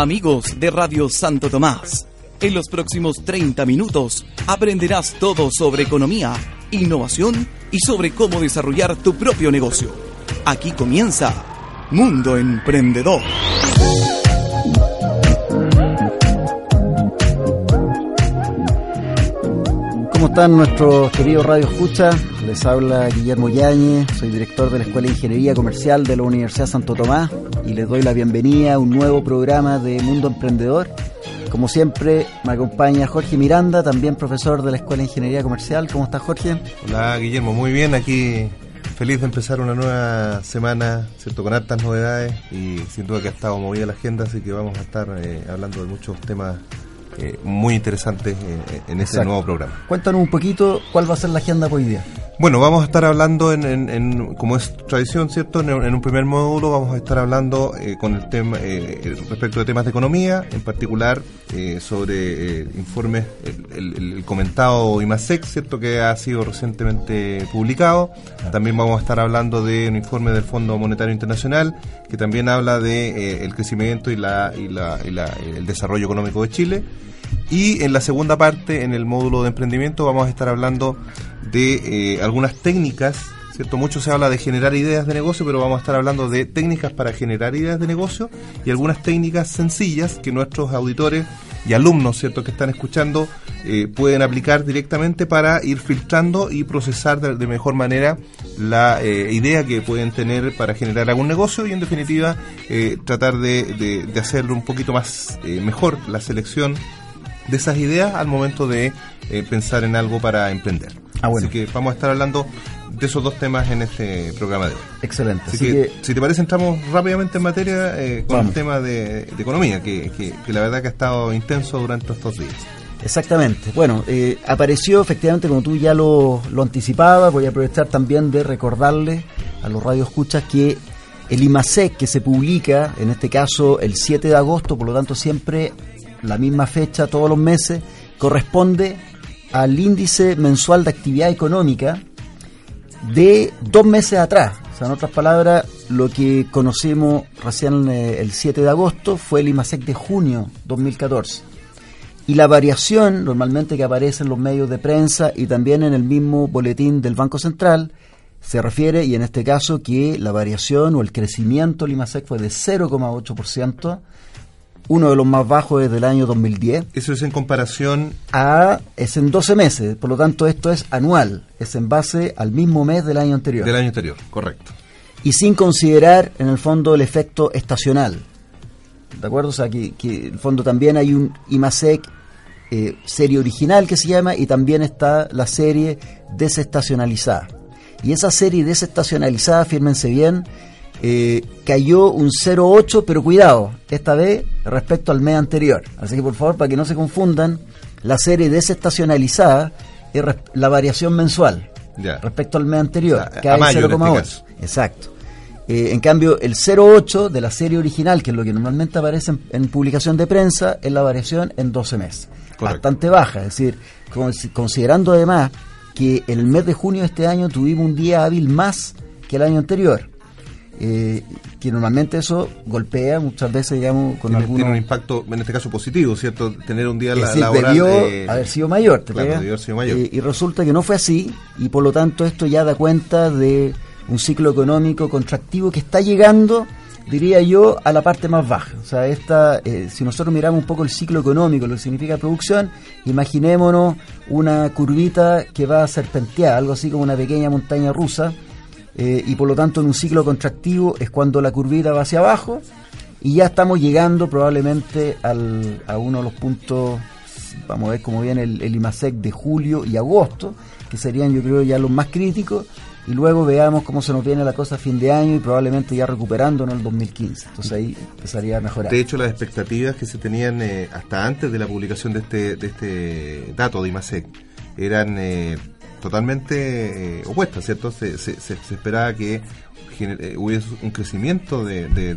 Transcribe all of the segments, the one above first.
Amigos de Radio Santo Tomás, en los próximos 30 minutos aprenderás todo sobre economía, innovación y sobre cómo desarrollar tu propio negocio. Aquí comienza Mundo Emprendedor. ¿Cómo están nuestros queridos Radio Escucha? Les habla Guillermo Yáñez, soy director de la Escuela de Ingeniería Comercial de la Universidad Santo Tomás y les doy la bienvenida a un nuevo programa de Mundo Emprendedor. Como siempre, me acompaña Jorge Miranda, también profesor de la Escuela de Ingeniería Comercial. ¿Cómo estás, Jorge? Hola, Guillermo. Muy bien, aquí feliz de empezar una nueva semana, ¿cierto? Con hartas novedades y sin duda que ha estado movida la agenda, así que vamos a estar eh, hablando de muchos temas eh, muy interesantes eh, en este nuevo programa. Cuéntanos un poquito cuál va a ser la agenda hoy día. Bueno, vamos a estar hablando, en, como es tradición, ¿cierto? En, un primer módulo vamos a estar hablando eh, con el tema eh, respecto de temas de economía, en particular eh, sobre informes, el, comentado IMASEC, ¿cierto? Que ha sido recientemente publicado. También vamos a estar hablando de un informe del Fondo Monetario Internacional que también habla de el crecimiento y, la, y, la, y la, el desarrollo económico de Chile. Y en la segunda parte, en el módulo de emprendimiento, vamos a estar hablando de eh, algunas técnicas, ¿cierto? Mucho se habla de generar ideas de negocio, pero vamos a estar hablando de técnicas para generar ideas de negocio y algunas técnicas sencillas que nuestros auditores y alumnos, ¿cierto?, que están escuchando eh, pueden aplicar directamente para ir filtrando y procesar de, mejor manera la eh, idea que pueden tener para generar algún negocio y en definitiva tratar de, de, hacer un poquito más mejor la selección de esas ideas al momento de pensar en algo para emprender. Ah, Así que vamos a estar hablando de esos dos temas en este programa de hoy. Excelente. Así, que, si te parece, entramos rápidamente en materia eh, con el tema de, economía, que, la verdad que ha estado intenso durante estos días. Exactamente. Bueno, eh, apareció efectivamente, como tú ya lo, lo anticipabas, voy a aprovechar también de recordarle a los radioescuchas que el IMASEC que se publica, en este caso el 7 de agosto, por lo tanto siempre la misma fecha todos los meses, corresponde al índice mensual de actividad económica de dos meses atrás. O sea, en otras palabras, lo que conocimos recién eh, el 7 de agosto fue el IMASEC de junio 2014. Y la variación normalmente que aparece en los medios de prensa y también en el mismo boletín del Banco Central se refiere, y en este caso, que la variación o el crecimiento del IMASEC fue de 0,8% uno de los más bajos desde el año 2010. Eso es en comparación a es en 12 meses, por lo tanto esto es anual, es en base al mismo mes del año anterior. Del año anterior, correcto. Y sin considerar en el fondo el efecto estacional. ¿De acuerdo? O sea, que, que en el fondo también hay un IMASEC eh, serie original que se llama y también está la serie desestacionalizada. Y esa serie desestacionalizada, fírmense bien, eh, cayó un 0,8, pero cuidado, esta vez respecto al mes anterior. Así que por favor, para que no se confundan, la serie desestacionalizada es la variación mensual respecto al mes anterior, que cae 0,8. Este Exacto. Eh, en cambio, el 0,8 de la serie original, que es lo que normalmente aparece en, publicación de prensa, es la variación en 12 meses. Bastante baja, es decir, considerando además que en el mes de junio de este año tuvimos un día hábil más que el año anterior. Eh, que normalmente eso golpea muchas veces, digamos, con tiene, Tiene un impacto, en este caso positivo, ¿cierto? Tener un día la, laboral... Debió haber sido mayor, ¿te eh, y resulta que no fue así, y por lo tanto esto ya da cuenta de un ciclo económico contractivo que está llegando, diría yo, a la parte más baja. O sea, esta, eh, si nosotros miramos un poco el ciclo económico, lo que significa producción, imaginémonos una curvita que va a serpentear, algo así como una pequeña montaña rusa, eh, y por lo tanto en un ciclo contractivo es cuando la curvita va hacia abajo y ya estamos llegando probablemente al, a uno de los puntos, vamos a ver cómo viene el, el IMASEC de julio y agosto, que serían yo creo ya los más críticos, y luego veamos cómo se nos viene la cosa a fin de año y probablemente ya recuperando en el 2015. Entonces ahí empezaría a mejorar. De hecho, las expectativas que se tenían eh, hasta antes de la publicación de este, de este dato de IMASEC eran eh, totalmente eh, opuestas, ¿cierto? Se, se, se, esperaba que eh, hubiese un crecimiento de, del,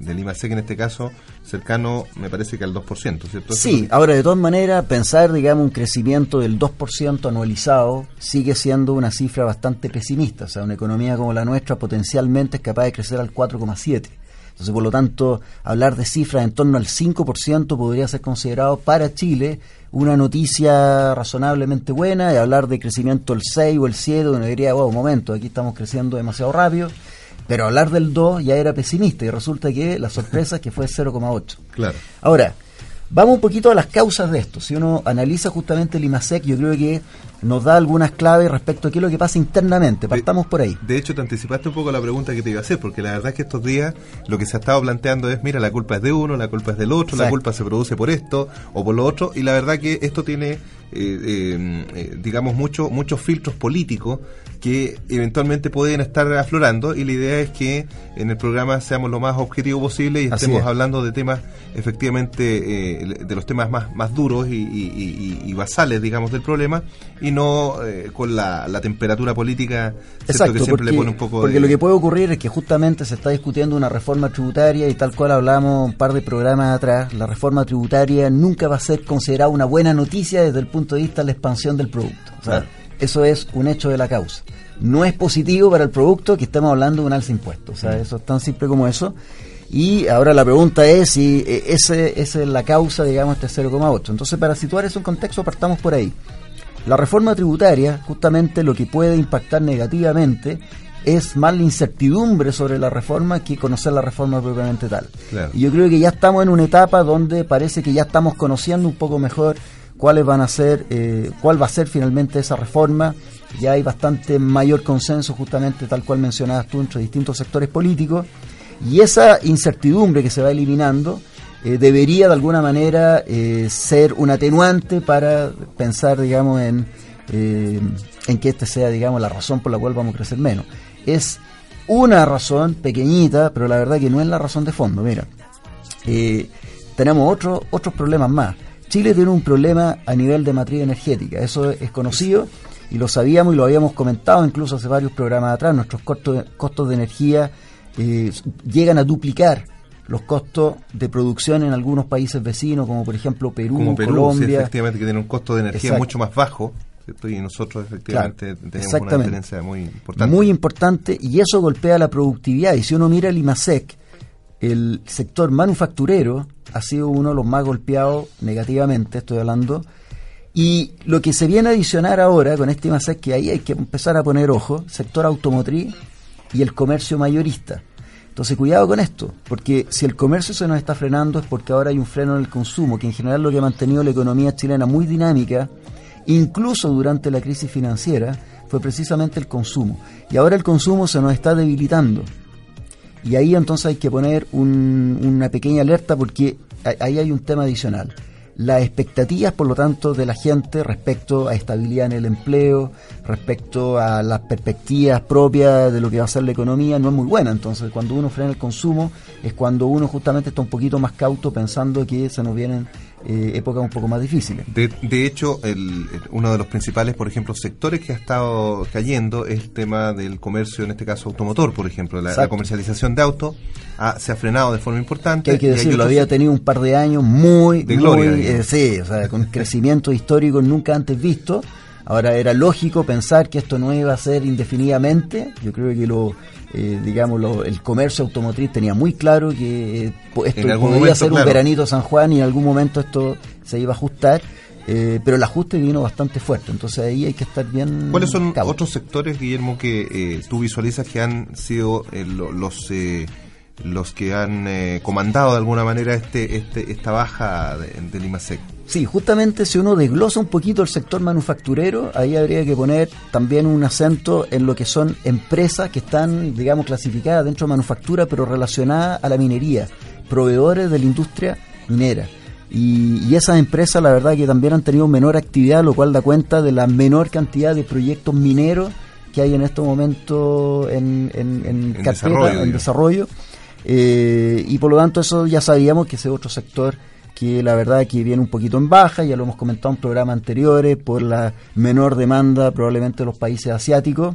del IMASEC en este caso cercano, me parece que al 2%, ¿cierto? Sí, ahora de todas maneras, pensar, digamos, un crecimiento del 2% anualizado sigue siendo una cifra bastante pesimista. O sea, una economía como la nuestra potencialmente es capaz de crecer al 4,7%. Entonces, por lo tanto, hablar de cifras en torno al 5% podría ser considerado para Chile una noticia razonablemente buena y hablar de crecimiento del 6 o el 7, uno diría, wow, un momento, aquí estamos creciendo demasiado rápido. Pero hablar del 2 ya era pesimista y resulta que la sorpresa es que fue 0,8. Claro. Ahora, Vamos un poquito a las causas de esto. Si uno analiza justamente el IMASEC, yo creo que nos da algunas claves respecto a qué es lo que pasa internamente. Partamos por ahí. De hecho, te anticipaste un poco la pregunta que te iba a hacer, porque la verdad es que estos días lo que se ha estado planteando es, mira, la culpa es de uno, la culpa es del otro, la culpa se produce por esto o por lo otro, y la verdad que esto tiene eh, eh, eh, digamos, mucho, muchos filtros políticos que eventualmente pueden estar aflorando y la idea es que en el programa seamos lo más objetivo posible y estemos hablando de temas efectivamente de los temas más, más duros y, basales digamos del problema y no con la, temperatura política Exacto, que siempre porque, le pone un poco porque lo que puede ocurrir es que justamente se está discutiendo una reforma tributaria y tal cual hablamos un par de programas atrás la reforma tributaria nunca va a ser considerada una buena noticia desde el punto de vista de la expansión del producto. O sea, eso es un hecho de la causa. No es positivo para el producto que estemos hablando de un alza de impuestos. O sea, mm. eso es tan simple como eso. Y ahora la pregunta es si eh, ese, esa es la causa, digamos, este 0,8. Entonces, para situar eso en contexto, partamos por ahí. La reforma tributaria, justamente lo que puede impactar negativamente es más la incertidumbre sobre la reforma que conocer la reforma propiamente tal. Y yo creo que ya estamos en una etapa donde parece que ya estamos conociendo un poco mejor cuáles van a ser, eh, cuál va a ser finalmente esa reforma. Ya hay bastante mayor consenso, justamente tal cual mencionabas tú, entre distintos sectores políticos. Y esa incertidumbre que se va eliminando eh, debería de alguna manera eh, ser un atenuante para pensar, digamos, en, en que esta sea, digamos, la razón por la cual vamos a crecer menos. Es una razón pequeñita, pero la verdad que no es la razón de fondo. Mira, tenemos otro, otros problemas más. Chile tiene un problema a nivel de matriz energética, eso es conocido y lo sabíamos y lo habíamos comentado incluso hace varios programas atrás, nuestros costos, costos de energía eh, llegan a duplicar los costos de producción en algunos países vecinos, como por ejemplo Perú, Colombia. efectivamente, que tiene un costo de energía mucho más bajo. Y nosotros efectivamente tenemos una diferencia muy importante. Muy importante, y eso golpea la productividad. Y si uno mira el IMASEC, el sector manufacturero ha sido uno de los más golpeados negativamente, estoy hablando. Y lo que se viene a adicionar ahora con este es que ahí hay que empezar a poner ojo, sector automotriz y el comercio mayorista. Entonces, cuidado con esto, porque si el comercio se nos está frenando es porque ahora hay un freno en el consumo, que en general lo que ha mantenido la economía chilena muy dinámica, incluso durante la crisis financiera, fue precisamente el consumo. Y ahora el consumo se nos está debilitando. Y ahí entonces hay que poner una pequeña alerta porque ahí hay un tema adicional. Las expectativas, por lo tanto, de la gente respecto a estabilidad en el empleo, respecto a las perspectivas propias de lo que va a ser la economía, no es muy buena. Entonces, cuando uno frena el consumo, es cuando uno justamente está un poquito más cauto pensando que se nos vienen eh, épocas un poco más difíciles. De, de hecho, el, uno de los principales, por ejemplo, sectores que ha estado cayendo es el tema del comercio, en este caso automotor, por ejemplo. La, comercialización de autos se ha frenado de forma importante. hay que decirlo, había tenido un par de años muy, de gloria, eh, sí, o sea, con crecimiento histórico nunca antes visto. Ahora era lógico pensar que esto no iba a ser indefinidamente. Yo creo que lo eh, digamos, el comercio automotriz tenía muy claro que eh, esto podía ser un veranito San Juan y en algún momento esto se iba a ajustar. Eh, pero el ajuste vino bastante fuerte, entonces ahí hay que estar bien. ¿Cuáles son otros sectores, Guillermo, que tú visualizas que han sido los los que han comandado de alguna manera este, este esta baja de, del IMASEC? Sí, justamente si uno desglosa un poquito el sector manufacturero, ahí habría que poner también un acento en lo que son empresas que están, digamos, clasificadas dentro de manufactura, pero relacionadas a la minería, proveedores de la industria minera. Y, esas empresas, la verdad, que también han tenido menor actividad, lo cual da cuenta de la menor cantidad de proyectos mineros que hay en estos momentos en, en, carpeta, en desarrollo. Eh, y por lo tanto, eso ya sabíamos que ese otro sector que la verdad que viene un poquito en baja, ya lo hemos comentado en programas anteriores, por la menor demanda probablemente de los países asiáticos,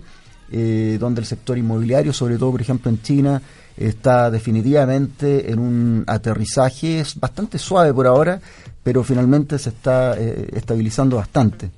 eh, donde el sector inmobiliario, sobre todo por ejemplo en China, está definitivamente en un aterrizaje es bastante suave por ahora, pero finalmente se está eh, estabilizando bastante.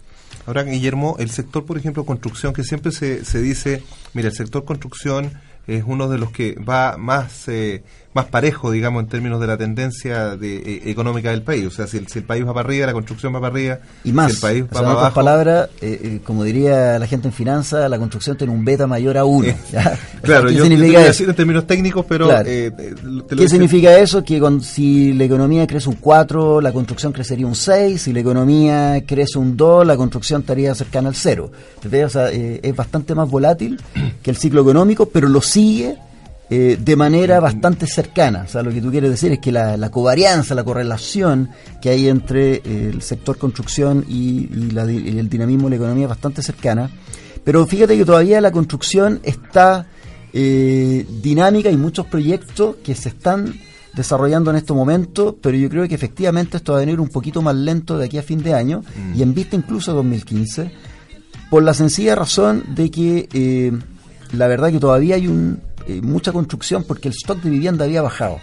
Ahora, Guillermo, el sector, por ejemplo, construcción, que siempre se, se dice, mira, el sector construcción es uno de los que va más eh, más parejo, digamos, en términos de la tendencia de, eh, económica del país. O sea, si el, si el, país va para arriba, la construcción va para arriba. Y más, si el país va para abajo. palabras, eh, eh, como diría la gente en finanzas, la construcción tiene un beta mayor a uno. claro, ¿Qué yo, significa yo decir en términos técnicos, pero... ¿Qué significa eso? Que con, si la economía crece un 4, la construcción crecería un 6, si la economía crece un 2, la construcción estaría cercana al 0. O sea, es bastante más volátil que el ciclo económico, pero lo sigue eh, de manera bastante cercana. O sea, lo que tú quieres decir es que la, covarianza, la correlación que hay entre eh, el sector construcción y, el dinamismo de la economía es bastante cercana. Pero fíjate que todavía la construcción está eh, dinámica y muchos proyectos que se están desarrollando en este momento, pero yo creo que efectivamente esto va a venir un poquito más lento de aquí a fin de año mm. y en vista incluso de 2015, por la sencilla razón de que la verdad que todavía hay un eh, mucha construcción porque el stock de vivienda había bajado.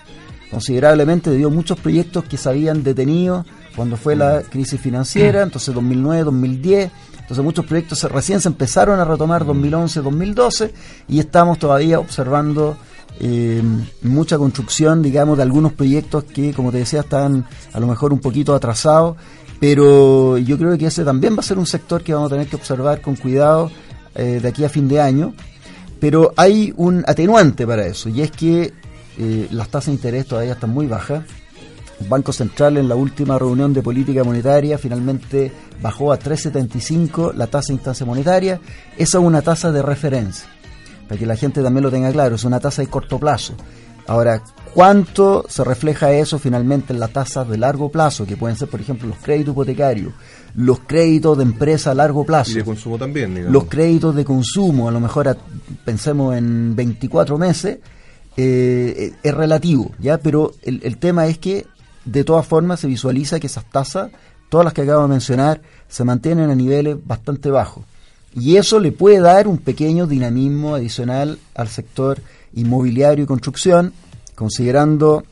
Considerablemente debido a muchos proyectos que se habían detenido cuando fue la crisis financiera, entonces 2009, 2010, entonces muchos proyectos recién se empezaron a retomar 2011, 2012 y estamos todavía observando eh, mucha construcción, digamos, de algunos proyectos que, como te decía, están a lo mejor un poquito atrasados, pero yo creo que ese también va a ser un sector que vamos a tener que observar con cuidado eh, de aquí a fin de año pero hay un atenuante para eso, y es que eh, las tasas de interés todavía están muy bajas. El Banco Central en la última reunión de política monetaria finalmente bajó a 3,75 la tasa de instancia monetaria. Esa es una tasa de referencia, para que la gente también lo tenga claro, es una tasa de corto plazo. Ahora, ¿cuánto se refleja eso finalmente en las tasas de largo plazo, que pueden ser, por ejemplo, los créditos hipotecarios, los créditos de empresa a largo plazo. Y de consumo también, digamos. Los créditos de consumo, a lo mejor pensemos en 24 meses, eh, es relativo, ¿ya? Pero el, el tema es que de todas formas se visualiza que esas tasas, todas las que acabo de mencionar, se mantienen a niveles bastante bajos. Y eso le puede dar un pequeño dinamismo adicional al sector inmobiliario y construcción, considerando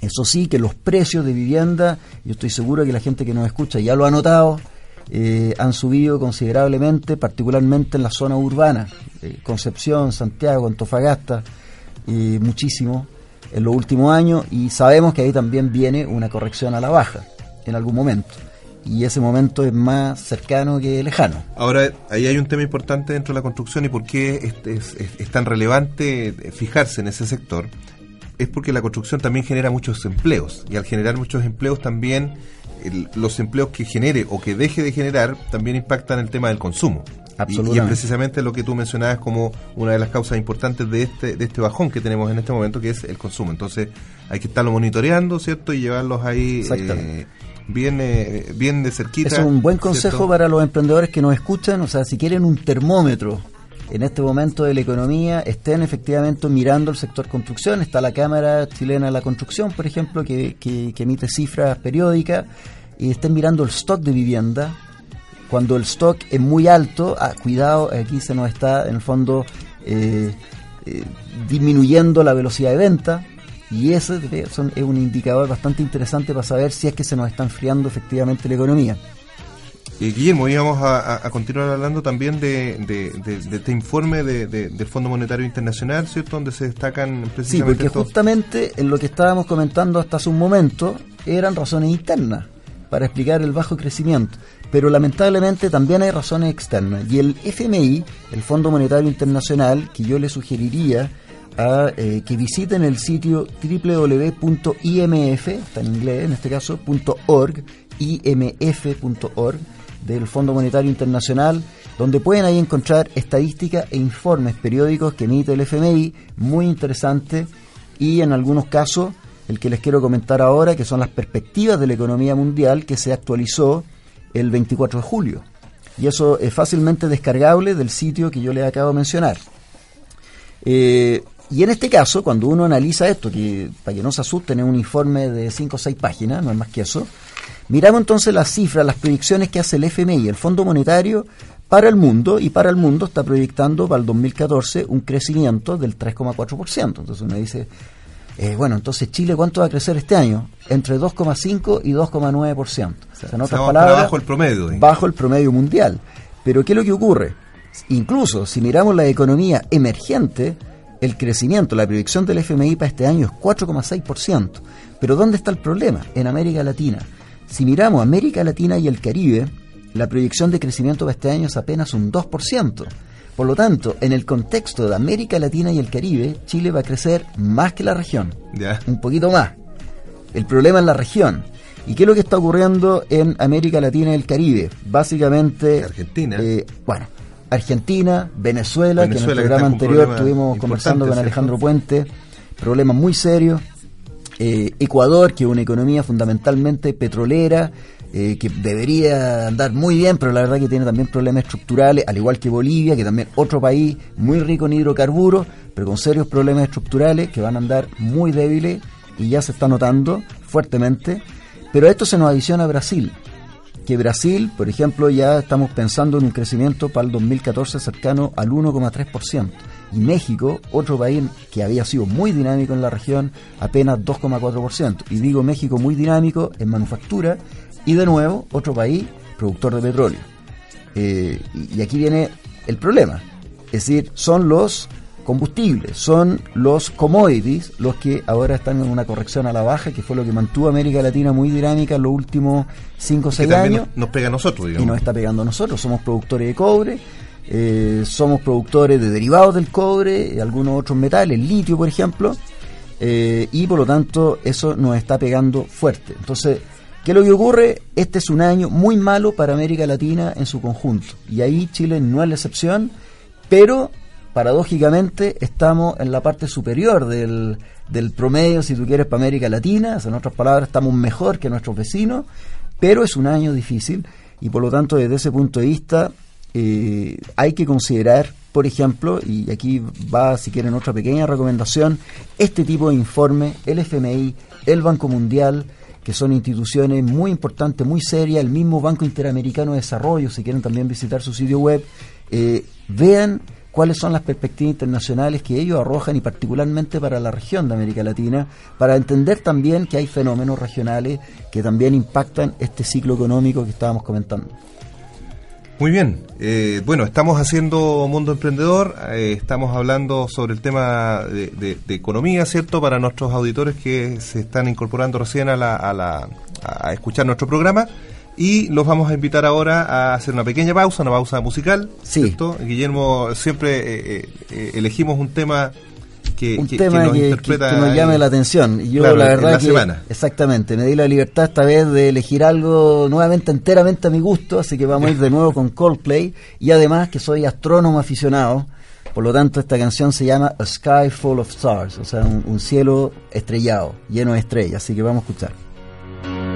eso sí, que los precios de vivienda, yo estoy seguro que la gente que nos escucha ya lo ha notado, eh, han subido considerablemente, particularmente en la zona urbana, eh, Concepción, Santiago, Antofagasta, eh, muchísimo en los últimos años y sabemos que ahí también viene una corrección a la baja en algún momento. Y ese momento es más cercano que lejano. Ahora, ahí hay un tema importante dentro de la construcción y por qué es tan relevante fijarse en ese sector es porque la construcción también genera muchos empleos y al generar muchos empleos también los empleos que genere o que deje de generar también impactan el tema del consumo. Absolutamente. Y, es precisamente lo que tú mencionabas como una de las causas importantes de este, de este bajón que tenemos en este momento, que es el consumo. Entonces hay que estarlo monitoreando, ¿cierto? Y llevarlos ahí eh, bien, eh, bien de cerquita. Es un buen consejo para los emprendedores que nos escuchan. O sea, si quieren un termómetro en este momento de la economía estén efectivamente mirando el sector construcción. Está la Cámara Chilena de la Construcción, por ejemplo, que, emite cifras periódicas y estén mirando el stock de vivienda. Cuando el stock es muy alto, ah, cuidado, aquí se nos está en el fondo eh, eh, disminuyendo la velocidad de venta y ese es un indicador bastante interesante para saber si es que se nos está enfriando efectivamente la economía. Eh, Guillermo, íbamos a, continuar hablando también de, este informe del Fondo Monetario Internacional, ¿cierto? Donde se destacan precisamente. Sí, porque justamente en lo que estábamos comentando hasta hace un momento eran razones internas para explicar el bajo crecimiento. Pero lamentablemente también hay razones externas. Y el FMI, el Fondo Monetario Internacional, que yo le sugeriría a eh, que visiten el sitio www.imf, está en inglés en este caso, .org, imf.org, del Fondo Monetario Internacional, donde pueden ahí encontrar estadísticas e informes periódicos que emite el FMI, muy interesante, y en algunos casos el que les quiero comentar ahora, que son las perspectivas de la economía mundial que se actualizó el 24 de julio. Y eso es fácilmente descargable del sitio que yo les acabo de mencionar. Eh, y en este caso, cuando uno analiza esto, que para que no se asusten, es un informe de 5 o 6 páginas, no es más que eso, miramos entonces las cifras, las proyecciones que hace el FMI, el Fondo Monetario, para el mundo, y para el mundo está proyectando para el 2014 un crecimiento del 3,4%. Entonces uno dice, eh, bueno, entonces Chile, ¿cuánto va a crecer este año? Entre 2,5 y 2,9%. O sea, en otras palabras, bajo el promedio. Bajo el promedio mundial. Pero ¿qué es lo que ocurre? Incluso si miramos la economía emergente, el crecimiento, la proyección del FMI para este año es 4,6%. Pero ¿dónde está el problema? En América Latina. Si miramos América Latina y el Caribe, la proyección de crecimiento para este año es apenas un 2%. Por lo tanto, en el contexto de América Latina y el Caribe, Chile va a crecer más que la región. Un poquito más. El problema es la región. ¿Y qué es lo que está ocurriendo en América Latina y el Caribe? Básicamente... Argentina. Eh, bueno, Argentina, Venezuela, que en el programa anterior estuvimos conversando con Alejandro Puente, problemas muy serios. Eh, Ecuador, que es una economía fundamentalmente petrolera, eh, que debería andar muy bien, pero la verdad que tiene también problemas estructurales, al igual que Bolivia, que también otro país muy rico en hidrocarburos, pero con serios problemas estructurales que van a andar muy débiles y ya se está notando fuertemente. Pero a esto se nos adiciona Brasil, que Brasil, por ejemplo, ya estamos pensando en un crecimiento para el 2014 cercano al 1,3%. Y México, otro país que había sido muy dinámico en la región, apenas 2,4%. Y digo México muy dinámico en manufactura y de nuevo, otro país productor de petróleo. Eh, y aquí viene el problema. Es decir, son los combustibles, son los commodities los que ahora están en una corrección a la baja, que fue lo que mantuvo América Latina muy dinámica en los últimos 5 o 6 años. Nos, pega a nosotros, digamos. Y nos está pegando a nosotros. Somos productores de cobre, eh, somos productores de derivados del cobre, algunos otros metales, litio, por ejemplo, eh, y por lo tanto eso nos está pegando fuerte. Entonces, ¿Qué es lo que ocurre? Este es un año muy malo para América Latina en su conjunto. Y ahí Chile no es la excepción, pero paradójicamente estamos en la parte superior del, promedio, si tú quieres, para América Latina. en otras palabras, estamos mejor que nuestros vecinos, pero es un año difícil y por lo tanto desde ese punto de vista eh, hay que considerar, por ejemplo, y aquí va, si quieren, otra pequeña recomendación, este tipo de informe, el FMI, el Banco Mundial, que son instituciones muy importantes, muy serias, el mismo Banco Interamericano de Desarrollo, si quieren también visitar su sitio web, eh, vean cuáles son las perspectivas internacionales que ellos arrojan y particularmente para la región de América Latina, para entender también que hay fenómenos regionales que también impactan este ciclo económico que estábamos comentando. Muy bien, eh, bueno, estamos haciendo Mundo Emprendedor, eh, estamos hablando sobre el tema de, economía, ¿cierto? Para nuestros auditores que se están incorporando recién a, la, a, la, a escuchar nuestro programa. Y los vamos a invitar ahora a hacer una pequeña pausa, una pausa musical. ¿cierto? Guillermo, siempre eh, elegimos un tema que, un tema nos, que, nos llame la atención. Y yo la verdad que exactamente, me di la libertad esta vez de elegir algo nuevamente enteramente a mi gusto, así que vamos a ir de nuevo con Coldplay y además que soy astrónomo aficionado, por lo tanto esta canción se llama A Sky Full of Stars, o sea, un, un cielo estrellado, lleno de estrellas, así que vamos a escuchar.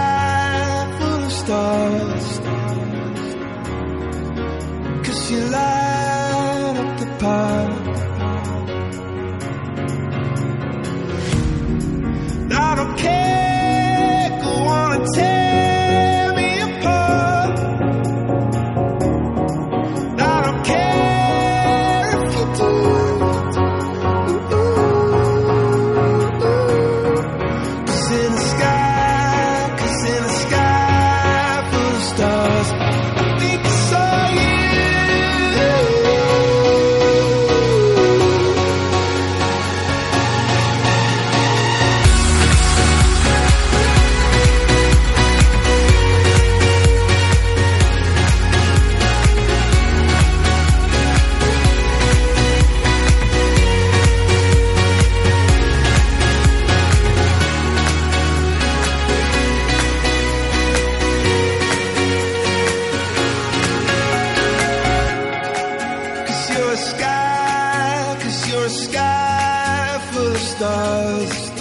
Sky, cause sky full of stars.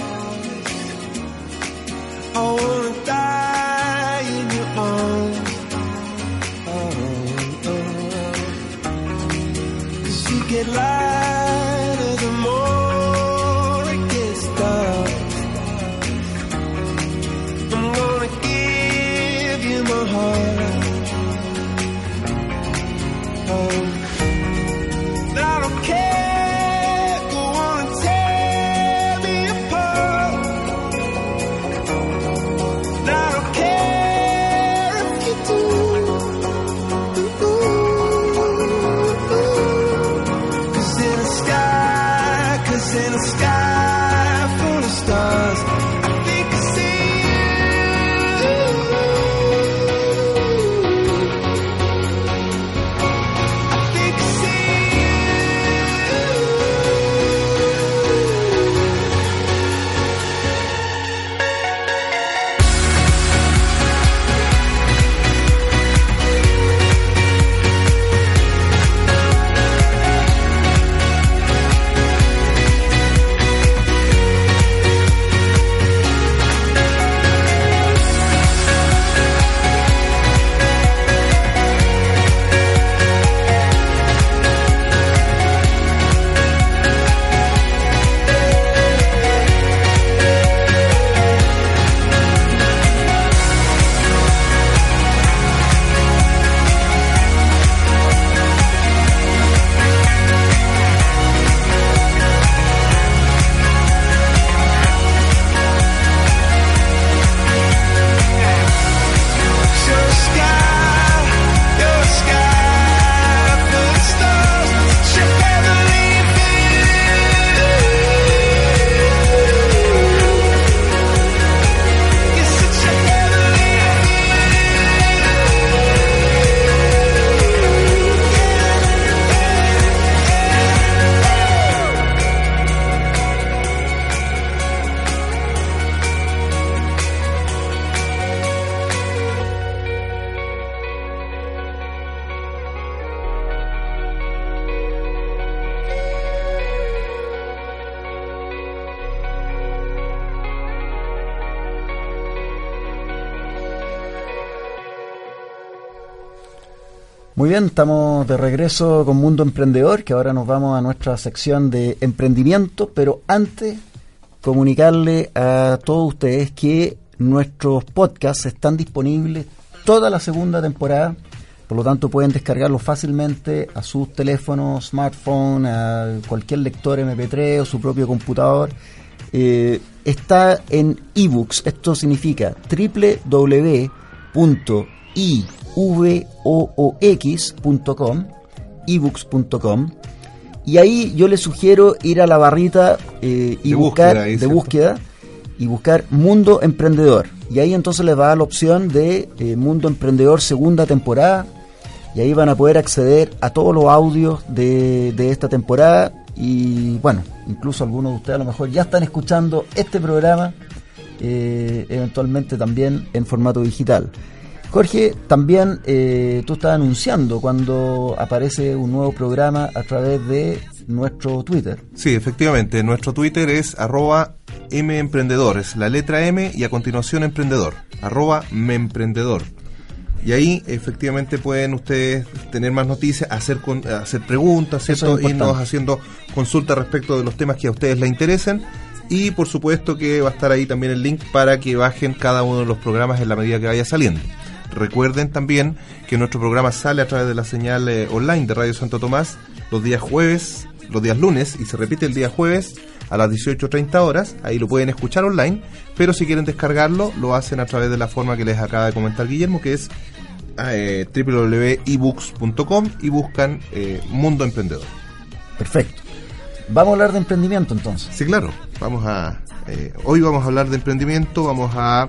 I wanna die in your arms. Oh, oh, oh. Cause you get lighter Muy bien, estamos de regreso con Mundo Emprendedor, que ahora nos vamos a nuestra sección de emprendimiento, pero antes comunicarle a todos ustedes que nuestros podcasts están disponibles toda la segunda temporada, por lo tanto pueden descargarlos fácilmente a sus teléfonos, smartphone, a cualquier lector MP3 o su propio computador. Eh, está en ebooks, esto significa www.ivoox.com ebooks.com y ahí yo les sugiero ir a la barrita eh, y De buscar búsqueda ahí, de ¿cierto? búsqueda y buscar Mundo Emprendedor y ahí entonces les va a dar la opción de eh, Mundo Emprendedor segunda temporada y ahí van a poder acceder a todos los audios de, de esta temporada y bueno, incluso algunos de ustedes a lo mejor ya están escuchando este programa eh, eventualmente también en formato digital. Jorge, también eh, tú estás anunciando cuando aparece un nuevo programa a través de nuestro Twitter. Sí, efectivamente. Nuestro Twitter es arroba memprendedores, la letra M y a continuación emprendedor, arroba memprendedor. Y ahí efectivamente pueden ustedes tener más noticias, hacer con- hacer preguntas, ¿cierto? es irnos haciendo consultas respecto de los temas que a ustedes les interesen. Y por supuesto que va a estar ahí también el link para que bajen cada uno de los programas en la medida que vaya saliendo. Recuerden también que nuestro programa sale a través de la señal eh, online de Radio Santo Tomás los días jueves, los días lunes y se repite el día jueves a las 18.30 horas. Ahí lo pueden escuchar online, pero si quieren descargarlo, lo hacen a través de la forma que les acaba de comentar Guillermo, que es eh, www.ebooks.com y buscan eh, Mundo Emprendedor. Perfecto. Vamos a hablar de emprendimiento entonces. Sí, claro. Vamos a. eh, hoy vamos a hablar de emprendimiento, vamos a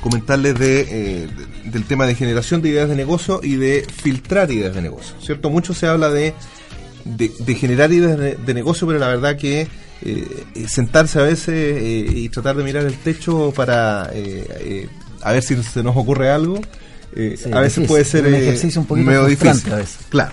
comentarles de, eh, de- del tema de generación de ideas de negocio y de filtrar ideas de negocio. ¿Cierto? Mucho se habla de, de, de generar ideas de, de negocio, pero la verdad que eh, sentarse a veces eh, y tratar de mirar el techo para eh, eh, a ver si se nos ocurre algo, eh, Sí, a veces difícil. puede ser Un eh, ejercicio un poquito medio difícil. a veces. Claro,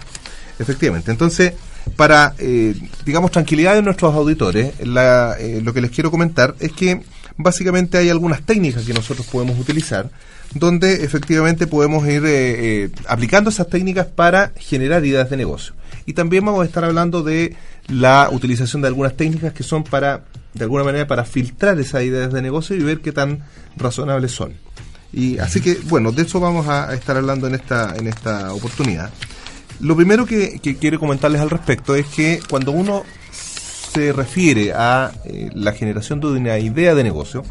efectivamente. Entonces, para, eh, digamos, tranquilidad de nuestros auditores, la, eh, lo que les quiero comentar es que básicamente hay algunas técnicas que nosotros podemos utilizar donde efectivamente podemos ir eh, eh, aplicando esas técnicas para generar ideas de negocio. Y también vamos a estar hablando de la utilización de algunas técnicas que son para, de alguna manera, para filtrar esas ideas de negocio y ver qué tan razonables son. Y así que, bueno, de eso vamos a, estar hablando en esta, en esta oportunidad. Lo primero que quiero comentarles al respecto es que cuando uno se refiere a eh, la generación de una idea de negocio,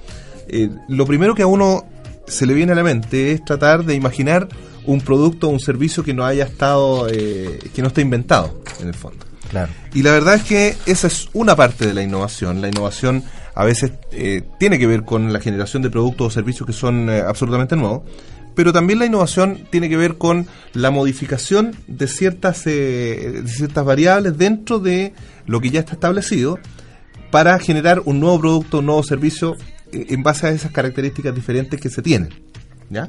eh, lo primero que a uno se le viene a la mente es tratar de imaginar un producto o un servicio que no haya estado, eh, que no esté inventado, en el fondo. Claro. Y la verdad es que esa es una parte de la innovación. La innovación a veces eh, tiene que ver con la generación de productos o servicios que son eh, absolutamente nuevos, pero también la innovación tiene que ver con la modificación de ciertas, eh, de ciertas variables dentro de lo que ya está establecido para generar un nuevo producto, un nuevo servicio eh, en base a esas características diferentes que se tienen. ¿Ya?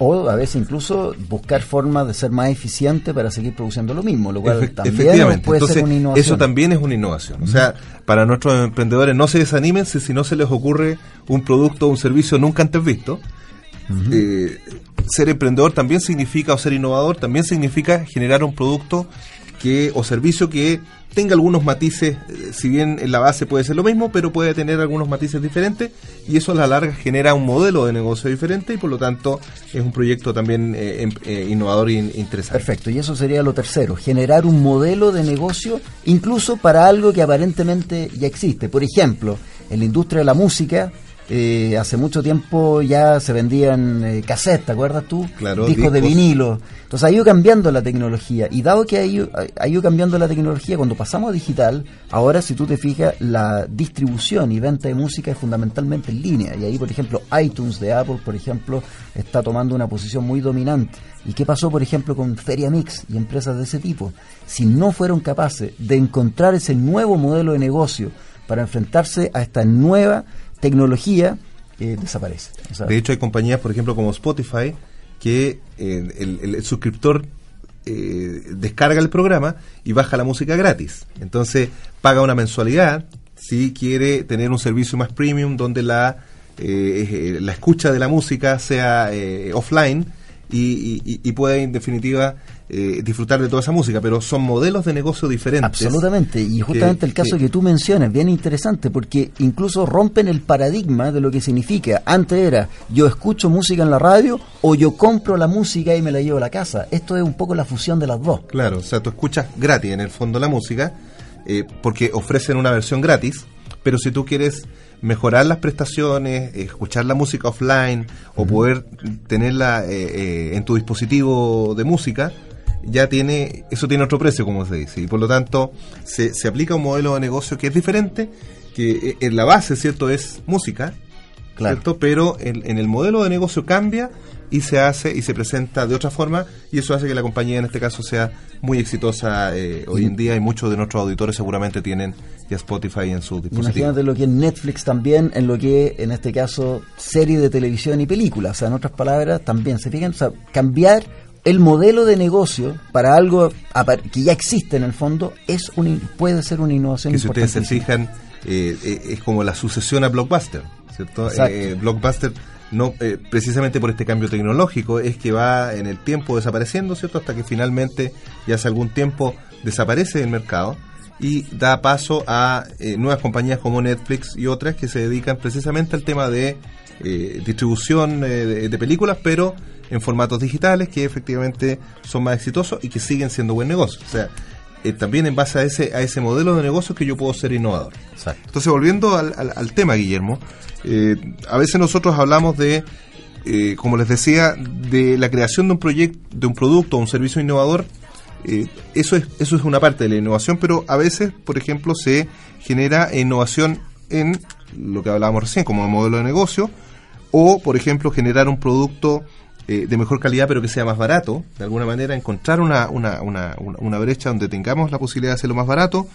O a veces incluso buscar formas de ser más eficiente para seguir produciendo lo mismo, lo cual Efe- también puede Entonces, ser una innovación. Eso también es una innovación. O sea, para nuestros emprendedores no se desanimen si, si no se les ocurre un producto o un servicio nunca antes visto. Eh, ser emprendedor también significa, o ser innovador, también significa generar un producto que o servicio que tenga algunos matices, eh, si bien en la base puede ser lo mismo, pero puede tener algunos matices diferentes y eso a la larga genera un modelo de negocio diferente y por lo tanto es un proyecto también eh, em- eh, innovador e in- interesante. Perfecto, y eso sería lo tercero, generar un modelo de negocio incluso para algo que aparentemente ya existe. Por ejemplo, en la industria de la música, eh, hace mucho tiempo ya se vendían eh, cassettes, ¿te acuerdas tú? Claro, discos, de vinilo. Entonces ha ido cambiando la tecnología y dado que ha ido, ha ido cambiando la tecnología, cuando pasamos a digital, ahora si tú te fijas, la distribución y venta de música es fundamentalmente en línea. Y ahí, por ejemplo, iTunes de Apple, por ejemplo, está tomando una posición muy dominante. ¿Y qué pasó, por ejemplo, con Feria Mix y empresas de ese tipo? Si no fueron capaces de encontrar ese nuevo modelo de negocio para enfrentarse a esta nueva tecnología, eh, desaparece. De hecho, hay compañías, por ejemplo, como Spotify, que eh, el, suscriptor eh, descarga el programa y baja la música gratis. Entonces, paga una mensualidad si quiere tener un servicio más premium donde la, eh, eh, la escucha de la música sea offline y, y, y pueda, en definitiva, eh, disfrutar de toda esa música. Pero son modelos de negocio diferentes. Absolutamente, y justamente que- el caso que- que tú mencionas, bien interesante, porque incluso rompen el paradigma de lo que significa. Antes era, yo escucho música en la radio o yo compro la música y me la llevo a la casa. Esto es un poco la fusión de las dos. Claro, o sea, tú escuchas gratis en el fondo la música eh, porque ofrecen una versión gratis, pero si tú quieres mejorar las prestaciones, escuchar la música offline o poder tenerla eh, eh, en tu dispositivo de música, ya tiene, eso tiene otro precio, como se dice, y por lo tanto se, se aplica un modelo de negocio que es diferente, que eh, en la base, ¿cierto?, es música, Claro. ¿cierto? Pero en, en el modelo de negocio cambia y se hace y se presenta de otra forma y eso hace que la compañía en este caso sea muy exitosa eh, hoy en día y muchos de nuestros auditores seguramente tienen ya Spotify en su dispositivo. Imagínate lo que es Netflix también, en lo que en este caso serie de televisión y películas. O sea, en otras palabras, también se fijan, o sea, cambiar el modelo de negocio para algo que ya existe en el fondo es un, puede ser una innovación que si ustedes se fijan eh, eh, es como la sucesión a Blockbuster, ¿cierto? Eh, Blockbuster no eh, precisamente por este cambio tecnológico es que va en el tiempo desapareciendo, ¿cierto? Hasta que finalmente ya hace algún tiempo desaparece del mercado y da paso a eh, nuevas compañías como Netflix y otras que se dedican precisamente al tema de eh, distribución eh, de, de películas, pero en formatos digitales que efectivamente son más exitosos y que siguen siendo buen negocio. O sea, eh, también en base a ese, a ese modelo de negocio que yo puedo ser innovador. Exacto. Entonces, volviendo al, al- al tema, Guillermo, eh, a veces nosotros hablamos de, eh, como les decía, de la creación de un proyecto, de un producto o un servicio innovador. Eh, eso es eso es una parte de la innovación, pero a veces, por ejemplo, se genera innovación en lo que hablábamos recién, como el modelo de negocio, o, por ejemplo, generar un producto eh, de mejor calidad pero que sea más barato, de alguna manera encontrar una, una, una, una- brecha donde tengamos la posibilidad de hacerlo más barato,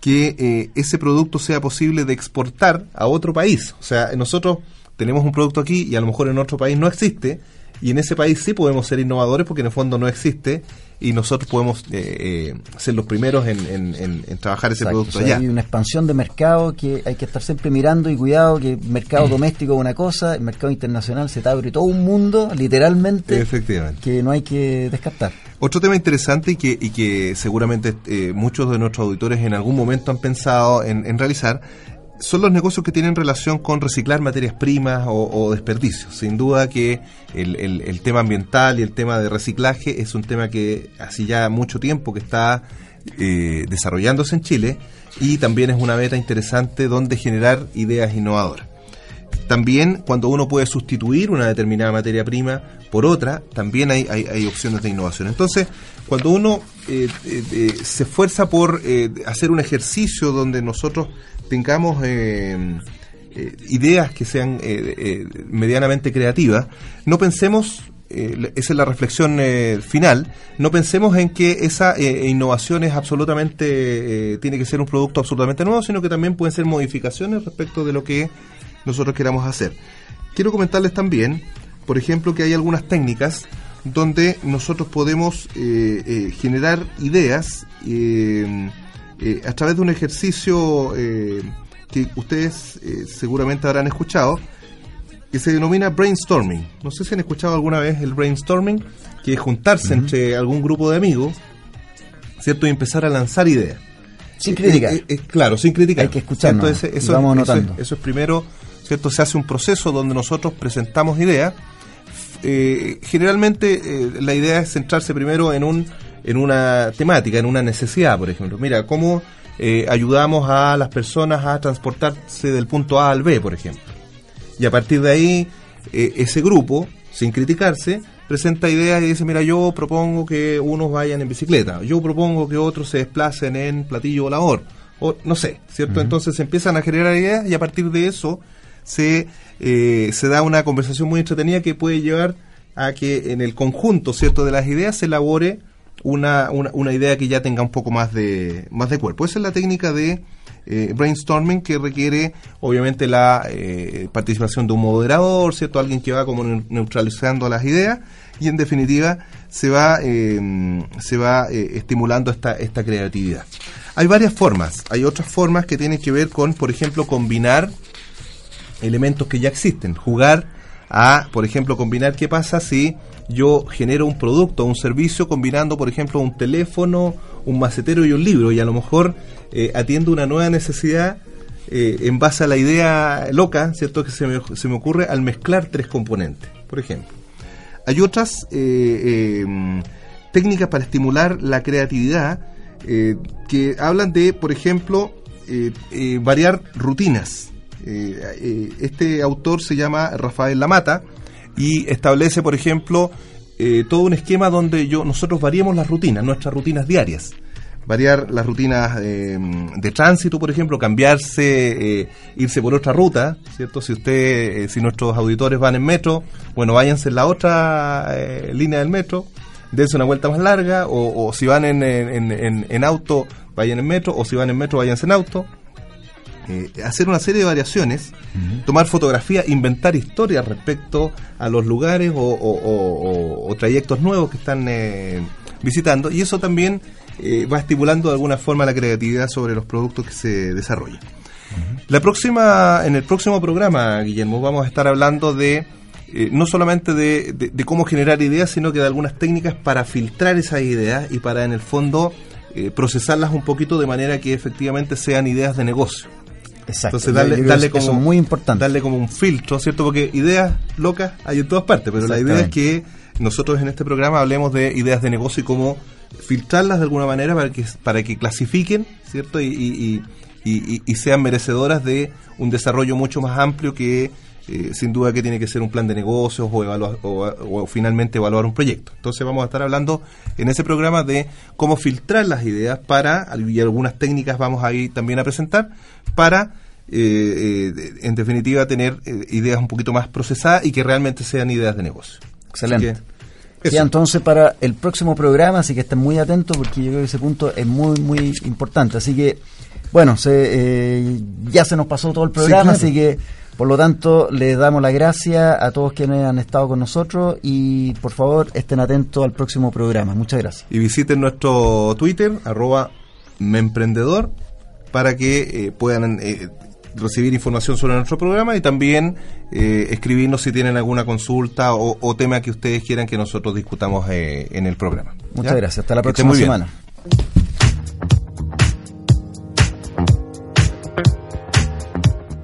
que eh, ese producto sea posible de exportar a otro país. O sea, nosotros tenemos un producto aquí y a lo mejor en otro país no existe, y en ese país sí podemos ser innovadores porque en el fondo no existe y nosotros podemos eh, eh, ser los primeros en, en- en- en trabajar ese Exacto, producto o sea, allá. Hay una expansión de mercado que hay que estar siempre mirando y cuidado que el Mm. mercado doméstico es una cosa, el mercado internacional se te abre todo un mundo, literalmente, Efectivamente. que no hay que descartar. Otro tema interesante y que, y que seguramente eh, muchos de nuestros auditores en algún momento han pensado en, en realizar son los negocios que tienen relación con reciclar materias primas o, o desperdicios. Sin duda que el, el- tema ambiental y el tema de reciclaje es un tema que hace ya mucho tiempo que está eh, desarrollándose en Chile y también es una meta interesante donde generar ideas innovadoras. También cuando uno puede sustituir una determinada materia prima por otra, también hay, hay, opciones de innovación. Entonces, cuando uno eh, eh, se esfuerza por hacer un ejercicio donde nosotros tengamos eh, eh, ideas que sean eh, medianamente creativas, no pensemos, esa es la reflexión final, no pensemos en que esa eh, innovación es absolutamente, tiene que ser un producto absolutamente nuevo, sino que también pueden ser modificaciones respecto de lo que nosotros queramos hacer. Quiero comentarles también, por ejemplo, que hay algunas técnicas donde nosotros podemos generar ideas eh, a través de un ejercicio eh, que ustedes eh, seguramente habrán escuchado, que se denomina brainstorming. No sé si han escuchado alguna vez el brainstorming, que es juntarse entre algún grupo de amigos, ¿cierto? Y empezar a lanzar ideas. Sin Eh, criticar. eh, eh, claro, sin criticar. Hay que y eso, eso eso es primero, ¿cierto? Se hace un proceso donde nosotros presentamos ideas. Eh, generalmente eh, la idea es centrarse primero en un en una temática, en una necesidad, por ejemplo. Mira, cómo eh, ayudamos a las personas a transportarse del punto A al B, por ejemplo. Y a partir de ahí, eh, ese grupo, sin criticarse, presenta ideas y dice, mira, yo propongo que unos vayan en bicicleta, yo propongo que otros se desplacen en platillo volador, o no sé, ¿cierto? Entonces se empiezan a generar ideas y a partir de eso se, eh, se da una conversación muy entretenida que puede llevar a que en el conjunto, ¿cierto?, de las ideas se elabore una, una, una idea que ya tenga un poco más de, más de cuerpo. Esa es la técnica de eh, brainstorming que requiere obviamente la eh, participación de un moderador, ¿cierto? Alguien que va como neu- neutralizando las ideas y en definitiva se va, eh, se va estimulando esta, esta creatividad. Hay varias formas, hay otras formas que tienen que ver con, por ejemplo, combinar elementos que ya existen. Jugar a, por ejemplo, combinar qué pasa si yo genero un producto un servicio combinando, por ejemplo, un teléfono, un macetero y un libro y a lo mejor eh, atiendo una nueva necesidad eh, en base a la idea loca, ¿cierto? Que se me, se me ocurre al mezclar tres componentes, por ejemplo. Hay otras eh, técnicas para estimular la creatividad que hablan de, por ejemplo, variar rutinas. Este autor se llama Rafael Lamata y establece, por ejemplo, eh, todo un esquema donde yo nosotros variemos las rutinas, nuestras rutinas diarias. Variar las rutinas eh, de tránsito, por ejemplo, cambiarse, eh, irse por otra ruta, ¿cierto? Si usted, eh, si nuestros auditores van en metro, bueno, váyanse en la otra línea del metro, dense una vuelta más larga, o, o si van en, en- en- en auto, vayan en metro, o si van en metro, váyanse en auto. Eh, hacer una serie de variaciones, tomar fotografías, inventar historias respecto a los lugares o, o- o- o- o trayectos nuevos que están eh, visitando, y eso también eh, va estimulando de alguna forma la creatividad sobre los productos que se desarrollan. La próxima, en el próximo programa, Guillermo, vamos a estar hablando de eh, no solamente de, de- de cómo generar ideas, sino que de algunas técnicas para filtrar esas ideas y para en el fondo eh, procesarlas un poquito de manera que efectivamente sean ideas de negocio. Exacto. Entonces darle, darle eso como es muy importante. darle como un filtro, ¿cierto? Porque ideas locas hay en todas partes, pero la idea es que nosotros en este programa hablemos de ideas de negocio y cómo filtrarlas de alguna manera para que para que clasifiquen, ¿cierto? Y, y- y- y- y sean merecedoras de un desarrollo mucho más amplio que eh, sin duda que tiene que ser un plan de negocios o, evalua- o, o finalmente evaluar un proyecto. Entonces vamos a estar hablando en ese programa de cómo filtrar las ideas para, y algunas técnicas vamos a ir también a presentar, para, eh, eh, en definitiva, tener eh, ideas un poquito más procesadas y que realmente sean ideas de negocio. Excelente. Eso. entonces para el próximo programa, así que estén muy atentos porque yo creo que ese punto es muy, muy importante. Así que, bueno, se, eh, ya se nos pasó todo el programa, claro. así que Por lo tanto, le damos la gracias a todos quienes han estado con nosotros y por favor estén atentos al próximo programa. Muchas gracias. Y visiten nuestro Twitter, arroba memprendedor, para que eh, puedan eh, recibir información sobre nuestro programa y también eh, escribirnos si tienen alguna consulta o, o, tema que ustedes quieran que nosotros discutamos eh, en el programa. Muchas ¿Ya? gracias. Hasta la próxima semana.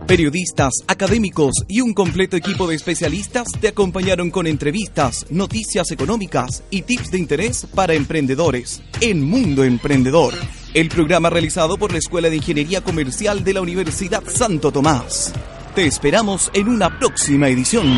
Periodistas, académicos y un completo equipo de especialistas te acompañaron con entrevistas, noticias económicas y tips de interés para emprendedores en Mundo Emprendedor, el programa realizado por la Escuela de Ingeniería Comercial de la Universidad Santo Tomás. Te esperamos en una próxima edición.